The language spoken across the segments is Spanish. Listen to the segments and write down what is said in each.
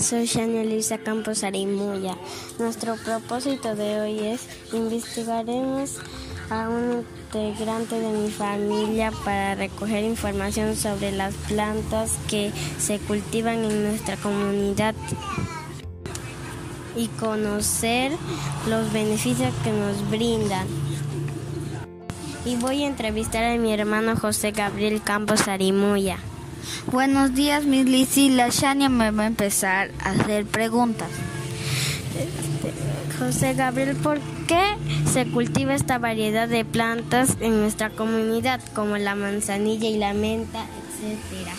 soy Shania Luisa Campos Arimuya. Nuestro propósito de hoy es investigaremos a un integrante de mi familia para recoger información sobre las plantas que se cultivan en nuestra comunidad y conocer los beneficios que nos brindan. Y voy a entrevistar a mi hermano José Gabriel Campos Arimuya. Buenos días, Miss Lizzy. La Shania me va a empezar a hacer preguntas. Este, José Gabriel, ¿por qué se cultiva esta variedad de plantas en nuestra comunidad, como la manzanilla y la menta, etcétera?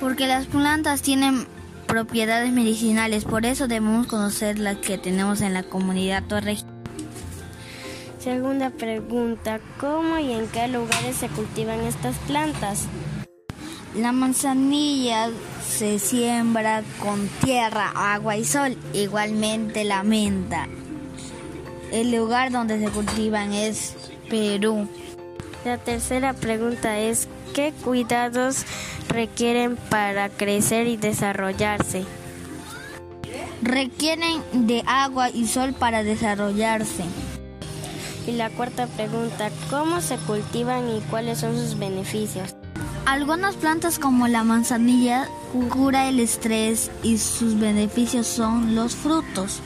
Porque las plantas tienen propiedades medicinales, por eso debemos conocer las que tenemos en la comunidad región. Segunda pregunta, ¿cómo y en qué lugares se cultivan estas plantas? La manzanilla se siembra con tierra, agua y sol, igualmente la menta. El lugar donde se cultivan es Perú. La tercera pregunta es, ¿qué cuidados requieren para crecer y desarrollarse? Requieren de agua y sol para desarrollarse. Y la cuarta pregunta, ¿cómo se cultivan y cuáles son sus beneficios? Algunas plantas como la manzanilla cura el estrés y sus beneficios son los frutos.